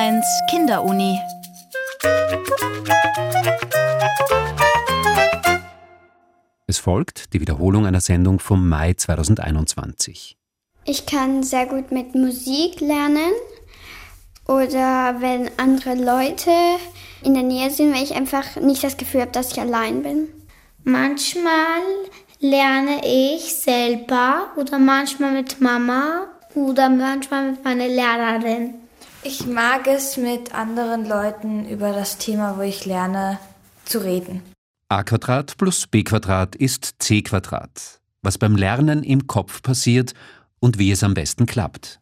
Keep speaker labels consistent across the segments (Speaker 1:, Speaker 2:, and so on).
Speaker 1: Ö1 Kinderuni.
Speaker 2: Es folgt die Wiederholung einer Sendung vom Mai 2021.
Speaker 3: Ich kann sehr gut mit Musik lernen oder wenn andere Leute in der Nähe sind, weil ich einfach nicht das Gefühl habe, dass ich allein bin.
Speaker 4: Manchmal lerne ich selber oder manchmal mit Mama oder manchmal mit meiner Lehrerin.
Speaker 5: Ich mag es, mit anderen Leuten über das Thema, wo ich lerne, zu reden.
Speaker 2: a plus b ist c. Was beim Lernen im Kopf passiert und wie es am besten klappt.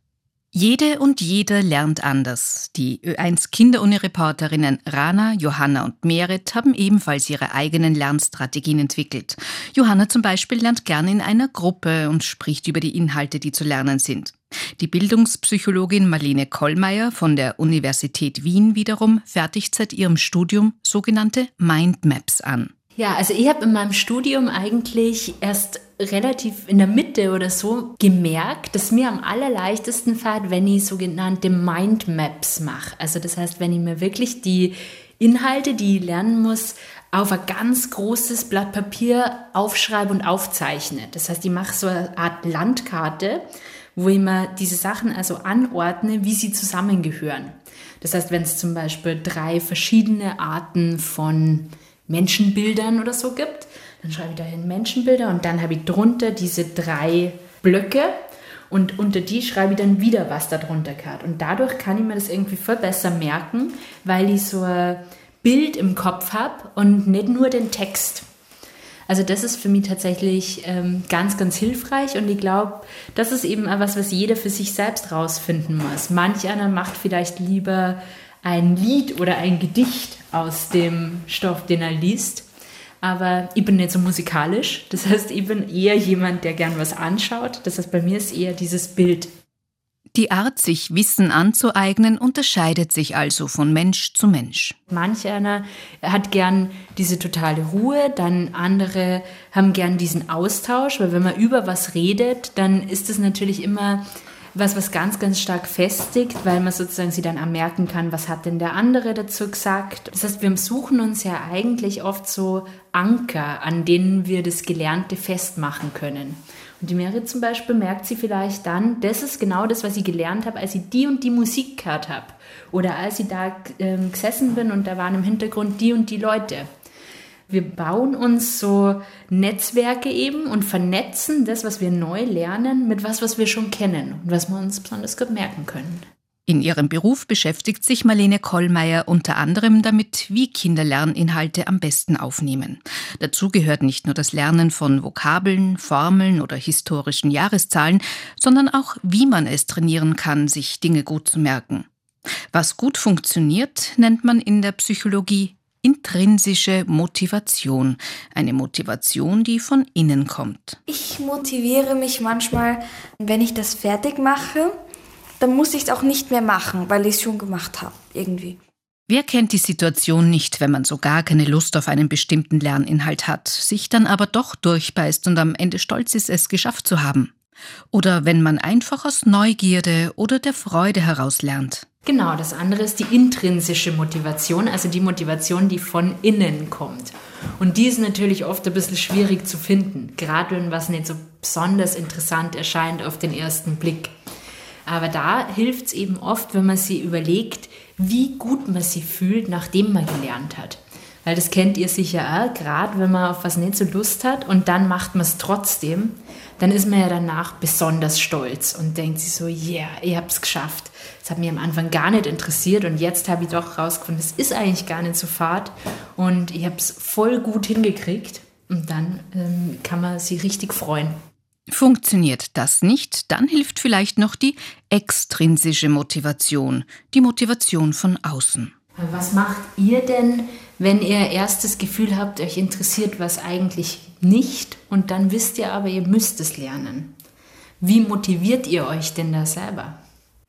Speaker 6: Jede und jeder lernt anders. Die Ö1 Kinderuni-Reporterinnen Rana, Johanna und Merit haben ebenfalls ihre eigenen Lernstrategien entwickelt. Johanna zum Beispiel lernt gern in einer Gruppe und spricht über die Inhalte, die zu lernen sind. Die Bildungspsychologin Marlene Kollmeier von der Universität Wien wiederum fertigt seit ihrem Studium sogenannte Mindmaps an.
Speaker 7: Ja, also ich habe in meinem Studium eigentlich erst relativ in der Mitte oder so gemerkt, dass mir am allerleichtesten fällt, wenn ich sogenannte Mindmaps mache. Also das heißt, wenn ich mir wirklich die Inhalte, die ich lernen muss, auf ein ganz großes Blatt Papier aufschreibe und aufzeichne. Das heißt, ich mache so eine Art Landkarte, wo ich mir diese Sachen also anordne, wie sie zusammengehören. Das heißt, wenn es zum Beispiel drei verschiedene Arten von Menschenbildern oder so gibt. Dann schreibe ich da hin Menschenbilder und dann habe ich drunter diese drei Blöcke und unter die schreibe ich dann wieder, was da drunter gehört. Und dadurch kann ich mir das irgendwie viel besser merken, weil ich so ein Bild im Kopf habe und nicht nur den Text. Also das ist für mich tatsächlich ähm, ganz, ganz hilfreich und ich glaube, das ist eben etwas, was jeder für sich selbst rausfinden muss. Manch einer macht vielleicht lieber ein Lied oder ein Gedicht aus dem Stoff, den er liest. Aber ich bin nicht so musikalisch. Das heißt, ich bin eher jemand, der gern was anschaut. Das heißt, bei mir ist eher dieses Bild.
Speaker 6: Die Art, sich Wissen anzueignen, unterscheidet sich also von Mensch zu Mensch.
Speaker 7: Manch einer hat gern diese totale Ruhe, dann andere haben gern diesen Austausch, weil wenn man über was redet, dann ist es natürlich immer was, was ganz, ganz stark festigt, weil man sozusagen sie dann auch merken kann, was hat denn der andere dazu gesagt. Das heißt, wir suchen uns ja eigentlich oft so Anker, an denen wir das Gelernte festmachen können. Und die Merit zum Beispiel merkt sie vielleicht dann, das ist genau das, was ich gelernt habe, als ich die und die Musik gehört habe. Oder als ich da äh, gesessen bin und da waren im Hintergrund die und die Leute. Wir bauen uns so Netzwerke eben und vernetzen das, was wir neu lernen, mit was, was wir schon kennen und was wir uns besonders gut merken können.
Speaker 6: In ihrem Beruf beschäftigt sich Marlene Kollmeier unter anderem damit, wie Kinder Lerninhalte am besten aufnehmen. Dazu gehört nicht nur das Lernen von Vokabeln, Formeln oder historischen Jahreszahlen, sondern auch, wie man es trainieren kann, sich Dinge gut zu merken. Was gut funktioniert, nennt man in der Psychologie intrinsische Motivation. Eine Motivation, die von innen kommt.
Speaker 5: Ich motiviere mich manchmal, wenn ich das fertig mache, dann muss ich es auch nicht mehr machen, weil ich es schon gemacht habe, irgendwie.
Speaker 6: Wer kennt die Situation nicht, wenn man so gar keine Lust auf einen bestimmten Lerninhalt hat, sich dann aber doch durchbeißt und am Ende stolz ist, es geschafft zu haben? Oder wenn man einfach aus Neugierde oder der Freude heraus lernt?
Speaker 7: Genau, das andere ist die intrinsische Motivation, also die Motivation, die von innen kommt. Und die ist natürlich oft ein bisschen schwierig zu finden, gerade wenn was nicht so besonders interessant erscheint auf den ersten Blick. Aber da hilft es eben oft, wenn man sich überlegt, wie gut man sich fühlt, nachdem man gelernt hat. Weil das kennt ihr sicher auch, gerade wenn man auf was nicht so Lust hat und dann macht man es trotzdem, dann ist man ja danach besonders stolz und denkt sich so, yeah, ich habe es geschafft. Das hat mich am Anfang gar nicht interessiert und jetzt habe ich doch rausgefunden, es ist eigentlich gar nicht so fad und ich habe es voll gut hingekriegt und dann ähm, kann man sich richtig freuen.
Speaker 6: Funktioniert das nicht, dann hilft vielleicht noch die extrinsische Motivation, die Motivation von außen.
Speaker 7: Was macht ihr denn, wenn ihr erst das Gefühl habt, euch interessiert was eigentlich nicht und dann wisst ihr aber, ihr müsst es lernen? Wie motiviert ihr euch denn da selber?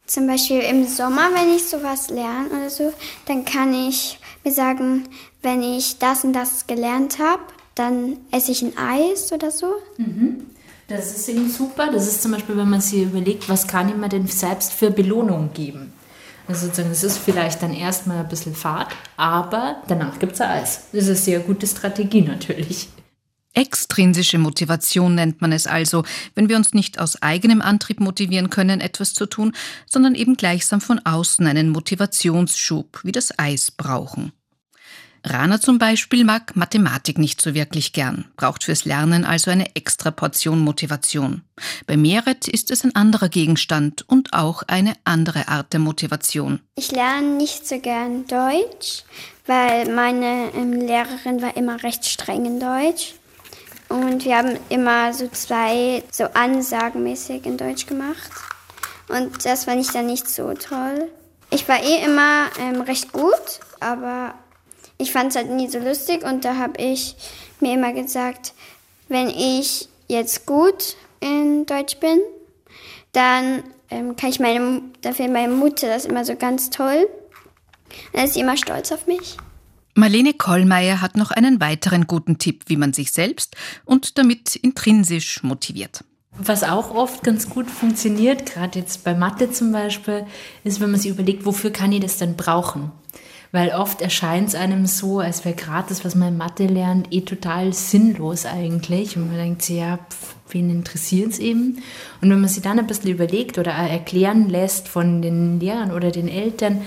Speaker 3: Zum Beispiel im Sommer, wenn ich sowas lerne oder so, dann kann ich mir sagen, wenn ich das und das gelernt habe, dann esse ich ein Eis oder so.
Speaker 7: Mhm. Das ist eben super. Das ist zum Beispiel, wenn man sich überlegt, was kann ich mir denn selbst für Belohnung geben. Also sozusagen, es ist vielleicht dann erstmal ein bisschen Fahrt, aber danach gibt es Eis. Das ist eine sehr gute Strategie natürlich.
Speaker 6: Extrinsische Motivation nennt man es also, wenn wir uns nicht aus eigenem Antrieb motivieren können, etwas zu tun, sondern eben gleichsam von außen einen Motivationsschub wie das Eis brauchen. Rana zum Beispiel mag Mathematik nicht so wirklich gern, braucht fürs Lernen also eine extra Portion Motivation. Bei Meret ist es ein anderer Gegenstand und auch eine andere Art der Motivation.
Speaker 3: Ich lerne nicht so gern Deutsch, weil meine ähm, Lehrerin war immer recht streng in Deutsch. Und wir haben immer so zwei so Ansagenmäßig in Deutsch gemacht. Und das fand ich dann nicht so toll. Ich war eh immer ähm, recht gut, aber ich fand es halt nie so lustig und da habe ich mir immer gesagt, wenn ich jetzt gut in Deutsch bin, dann ähm, kann ich meine, dafür meine Mutter das immer so ganz toll. Dann ist sie immer stolz auf mich.
Speaker 6: Marlene Kollmeier hat noch einen weiteren guten Tipp, wie man sich selbst und damit intrinsisch motiviert.
Speaker 7: Was auch oft ganz gut funktioniert, gerade jetzt bei Mathe zum Beispiel, ist, wenn man sich überlegt, wofür kann ich das denn brauchen? Weil oft erscheint es einem so, als wäre das, was man in Mathe lernt, eh total sinnlos eigentlich. Und man denkt sich, ja, pf, wen interessiert es eben? Und wenn man sich dann ein bisschen überlegt oder erklären lässt von den Lehrern oder den Eltern,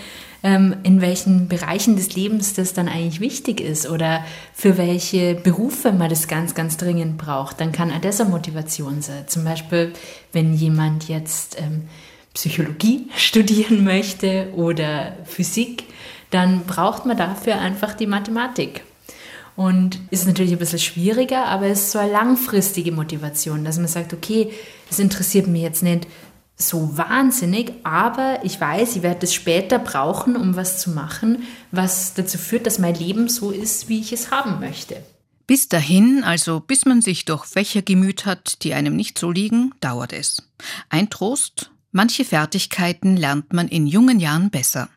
Speaker 7: ähm, in welchen Bereichen des Lebens das dann eigentlich wichtig ist oder für welche Berufe man das ganz, ganz dringend braucht, dann kann auch das eine Motivation sein. Zum Beispiel, wenn jemand jetzt ähm, Psychologie studieren möchte oder Physik, dann braucht man dafür einfach die Mathematik. Und ist natürlich ein bisschen schwieriger, aber es ist so eine langfristige Motivation, dass man sagt, okay, das interessiert mich jetzt nicht so wahnsinnig, aber ich weiß, ich werde es später brauchen, um was zu machen, was dazu führt, dass mein Leben so ist, wie ich es haben möchte.
Speaker 6: Bis dahin, also bis man sich durch Fächer gemüht hat, die einem nicht so liegen, dauert es. Ein Trost, Manche Fertigkeiten lernt man in jungen Jahren besser.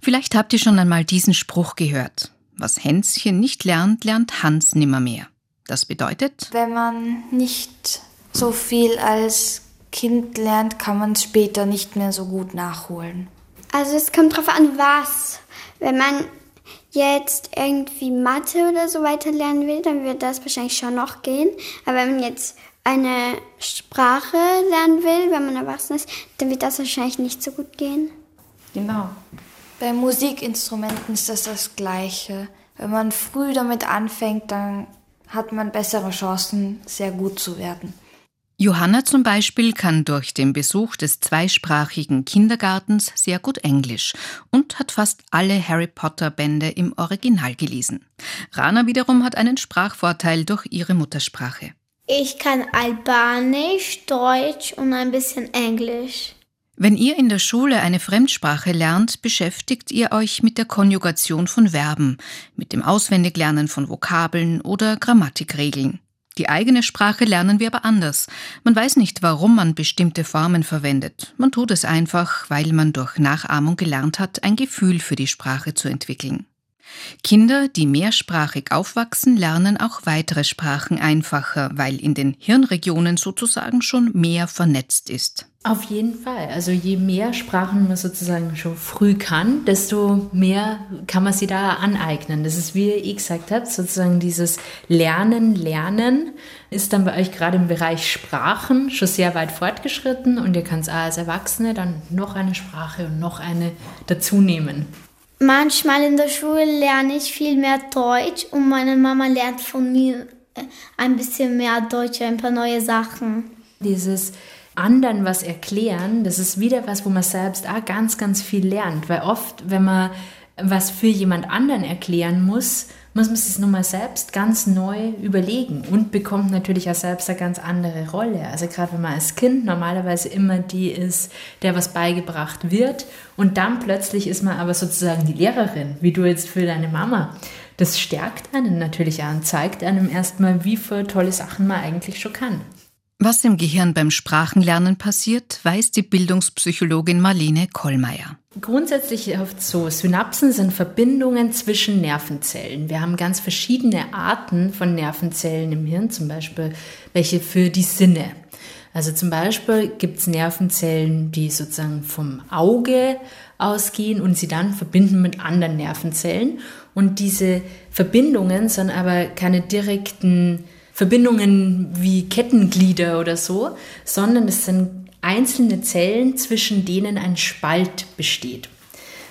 Speaker 6: Vielleicht habt ihr schon einmal diesen Spruch gehört. Was Hänschen nicht lernt, lernt Hans nimmermehr. Das bedeutet?
Speaker 5: Wenn man nicht so viel als Kind lernt, kann man es später nicht mehr so gut nachholen.
Speaker 3: Also es kommt drauf an, was. Wenn man jetzt irgendwie Mathe oder so weiter lernen will, dann wird das wahrscheinlich schon noch gehen. Aber wenn man jetzt eine Sprache lernen will, wenn man erwachsen ist, dann wird das wahrscheinlich nicht so gut gehen.
Speaker 5: Genau. Bei Musikinstrumenten ist das das Gleiche. Wenn man früh damit anfängt, dann hat man bessere Chancen, sehr gut zu werden.
Speaker 6: Johanna zum Beispiel kann durch den Besuch des zweisprachigen Kindergartens sehr gut Englisch und hat fast alle Harry Potter Bände im Original gelesen. Rana wiederum hat einen Sprachvorteil durch ihre Muttersprache.
Speaker 4: Ich kann Albanisch, Deutsch und ein bisschen Englisch.
Speaker 6: Wenn ihr in der Schule eine Fremdsprache lernt, beschäftigt ihr euch mit der Konjugation von Verben, mit dem Auswendiglernen von Vokabeln oder Grammatikregeln. Die eigene Sprache lernen wir aber anders. Man weiß nicht, warum man bestimmte Formen verwendet. Man tut es einfach, weil man durch Nachahmung gelernt hat, ein Gefühl für die Sprache zu entwickeln. Kinder, die mehrsprachig aufwachsen, lernen auch weitere Sprachen einfacher, weil in den Hirnregionen sozusagen schon mehr vernetzt ist.
Speaker 7: Auf jeden Fall. Also je mehr Sprachen man sozusagen schon früh kann, desto mehr kann man sie da aneignen. Das ist, wie ich gesagt habe, sozusagen dieses Lernen, Lernen ist dann bei euch gerade im Bereich Sprachen schon sehr weit fortgeschritten und ihr könnt als Erwachsene dann noch eine Sprache und noch eine dazu nehmen.
Speaker 4: Manchmal in der Schule lerne ich viel mehr Deutsch und meine Mama lernt von mir äh, ein bisschen mehr Deutsch, ein paar neue Sachen.
Speaker 7: Dieses anderen was erklären, das ist wieder was, wo man selbst auch ganz, ganz viel lernt. Weil oft, wenn man was für jemand anderen erklären muss, muss man es nochmal selbst ganz neu überlegen und bekommt natürlich auch selbst eine ganz andere Rolle. Also gerade wenn man als Kind normalerweise immer die ist, der was beigebracht wird und dann plötzlich ist man aber sozusagen die Lehrerin, wie du jetzt für deine Mama. Das stärkt einen natürlich auch und zeigt einem erstmal, wie viele tolle Sachen man eigentlich schon kann.
Speaker 6: Was im Gehirn beim Sprachenlernen passiert, weiß die Bildungspsychologin Marlene Kollmeier.
Speaker 7: Grundsätzlich oft so. Synapsen sind Verbindungen zwischen Nervenzellen. Wir haben ganz verschiedene Arten von Nervenzellen im Hirn, zum Beispiel welche für die Sinne. Also zum Beispiel gibt es Nervenzellen, die sozusagen vom Auge ausgehen und sie dann verbinden mit anderen Nervenzellen. Und diese Verbindungen sind aber keine direkten Verbindungen wie Kettenglieder oder so, sondern es sind einzelne Zellen, zwischen denen ein Spalt besteht.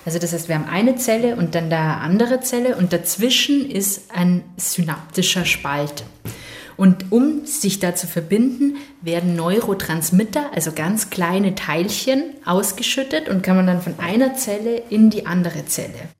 Speaker 7: Also das heißt, wir haben eine Zelle und dann da andere Zelle und dazwischen ist ein synaptischer Spalt. Und um sich da zu verbinden, werden Neurotransmitter, also ganz kleine Teilchen, ausgeschüttet und kann man dann von einer Zelle in die andere Zelle.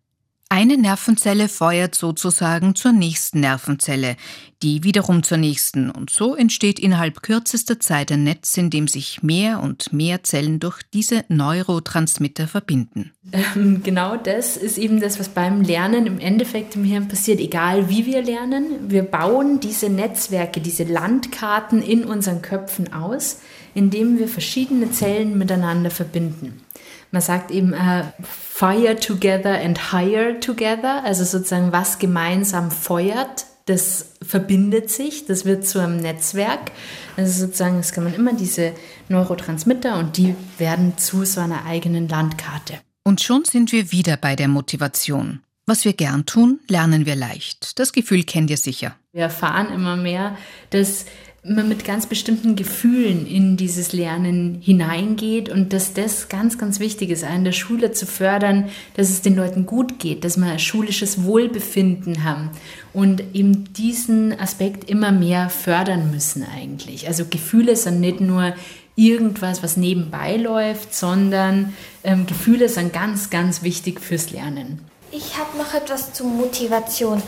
Speaker 6: Eine Nervenzelle feuert sozusagen zur nächsten Nervenzelle, die wiederum zur nächsten, und so entsteht innerhalb kürzester Zeit ein Netz, in dem sich mehr und mehr Zellen durch diese Neurotransmitter verbinden.
Speaker 7: Ähm, genau das ist eben das, was beim Lernen im Endeffekt im Hirn passiert, egal wie wir lernen. Wir bauen diese Netzwerke, diese Landkarten in unseren Köpfen aus, indem wir verschiedene Zellen miteinander verbinden. Man sagt eben äh, fire together and hire together, also sozusagen was gemeinsam feuert, das verbindet sich, das wird zu einem Netzwerk. Also sozusagen, es kann man immer diese Neurotransmitter und die werden zu so einer eigenen Landkarte.
Speaker 6: Und schon sind wir wieder bei der Motivation. Was wir gern tun, lernen wir leicht. Das Gefühl kennt ihr sicher.
Speaker 7: Wir erfahren immer mehr, dass man mit ganz bestimmten Gefühlen in dieses Lernen hineingeht und dass das ganz, ganz wichtig ist, in der Schule zu fördern, dass es den Leuten gut geht, dass wir schulisches Wohlbefinden haben und eben diesen Aspekt immer mehr fördern müssen eigentlich. Also Gefühle sind nicht nur irgendwas, was nebenbei läuft, sondern ähm, Gefühle sind ganz, ganz wichtig fürs Lernen.
Speaker 5: Ich habe noch etwas zur Motivation.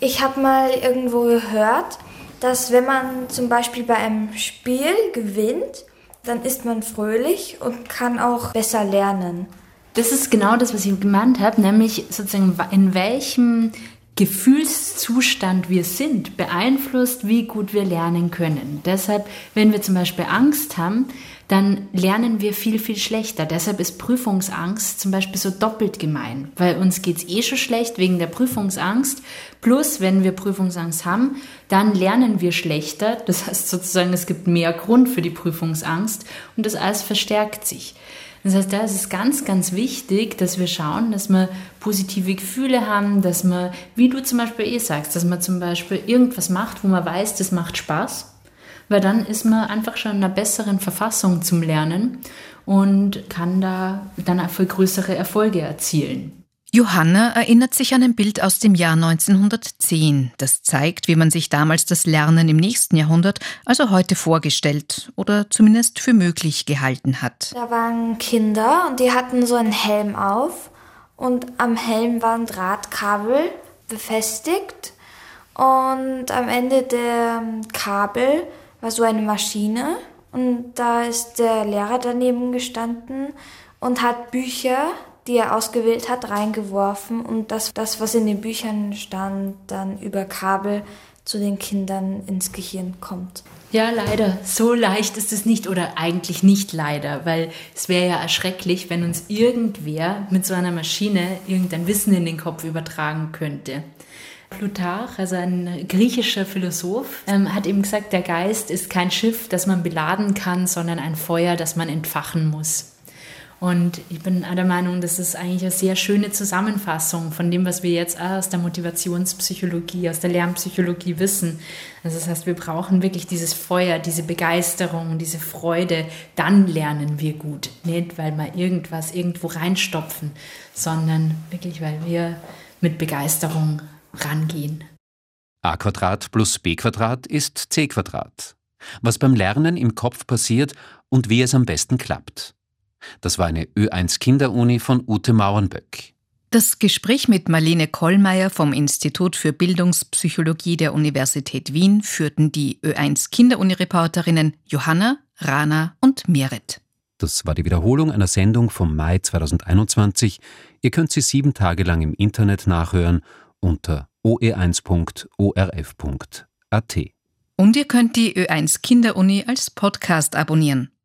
Speaker 5: Ich habe mal irgendwo gehört, dass wenn man zum Beispiel bei einem Spiel gewinnt, dann ist man fröhlich und kann auch besser lernen.
Speaker 7: Das ist genau das, was ich gemeint habe, nämlich sozusagen in welchem Gefühlszustand wir sind, beeinflusst, wie gut wir lernen können. Deshalb, wenn wir zum Beispiel Angst haben, dann lernen wir viel, viel schlechter. Deshalb ist Prüfungsangst zum Beispiel so doppelt gemein, weil uns geht es eh schon schlecht wegen der Prüfungsangst. Plus, wenn wir Prüfungsangst haben, dann lernen wir schlechter. Das heißt sozusagen, es gibt mehr Grund für die Prüfungsangst und das alles verstärkt sich. Das heißt, da ist es ganz, ganz wichtig, dass wir schauen, dass wir positive Gefühle haben, dass man, wie du zum Beispiel eh sagst, dass man zum Beispiel irgendwas macht, wo man weiß, das macht Spaß weil dann ist man einfach schon in einer besseren Verfassung zum Lernen und kann da dann auch viel größere Erfolge erzielen.
Speaker 6: Johanna erinnert sich an ein Bild aus dem Jahr 1910, das zeigt, wie man sich damals das Lernen im nächsten Jahrhundert, also heute vorgestellt oder zumindest für möglich gehalten hat.
Speaker 5: Da waren Kinder und die hatten so einen Helm auf und am Helm waren Drahtkabel befestigt und am Ende der Kabel war so eine Maschine und da ist der Lehrer daneben gestanden und hat Bücher, die er ausgewählt hat, reingeworfen und das, das was in den Büchern stand, dann über Kabel zu den Kindern ins Gehirn kommt.
Speaker 7: Ja, leider. So leicht ist es nicht oder eigentlich nicht leider, weil es wäre ja erschrecklich, wenn uns irgendwer mit so einer Maschine irgendein Wissen in den Kopf übertragen könnte. Plutarch, also ein griechischer Philosoph, ähm, hat eben gesagt, der Geist ist kein Schiff, das man beladen kann, sondern ein Feuer, das man entfachen muss. Und ich bin der Meinung, das ist eigentlich eine sehr schöne Zusammenfassung von dem, was wir jetzt aus der Motivationspsychologie, aus der Lernpsychologie wissen. Also das heißt, wir brauchen wirklich dieses Feuer, diese Begeisterung, diese Freude. Dann lernen wir gut. Nicht, weil wir irgendwas irgendwo reinstopfen, sondern wirklich, weil wir mit Begeisterung rangehen.
Speaker 2: a Quadrat plus b Quadrat ist c. Was beim Lernen im Kopf passiert und wie es am besten klappt. Das war eine Ö1 Kinderuni von Ute Mauernböck.
Speaker 6: Das Gespräch mit Marlene Kollmeier vom Institut für Bildungspsychologie der Universität Wien führten die Ö1 Kinderuni-Reporterinnen Johanna, Rana und Merit.
Speaker 2: Das war die Wiederholung einer Sendung vom Mai 2021. Ihr könnt sie sieben Tage lang im Internet nachhören unter oe1.orf.at.
Speaker 6: Und ihr könnt die Ö1 Kinderuni als Podcast abonnieren.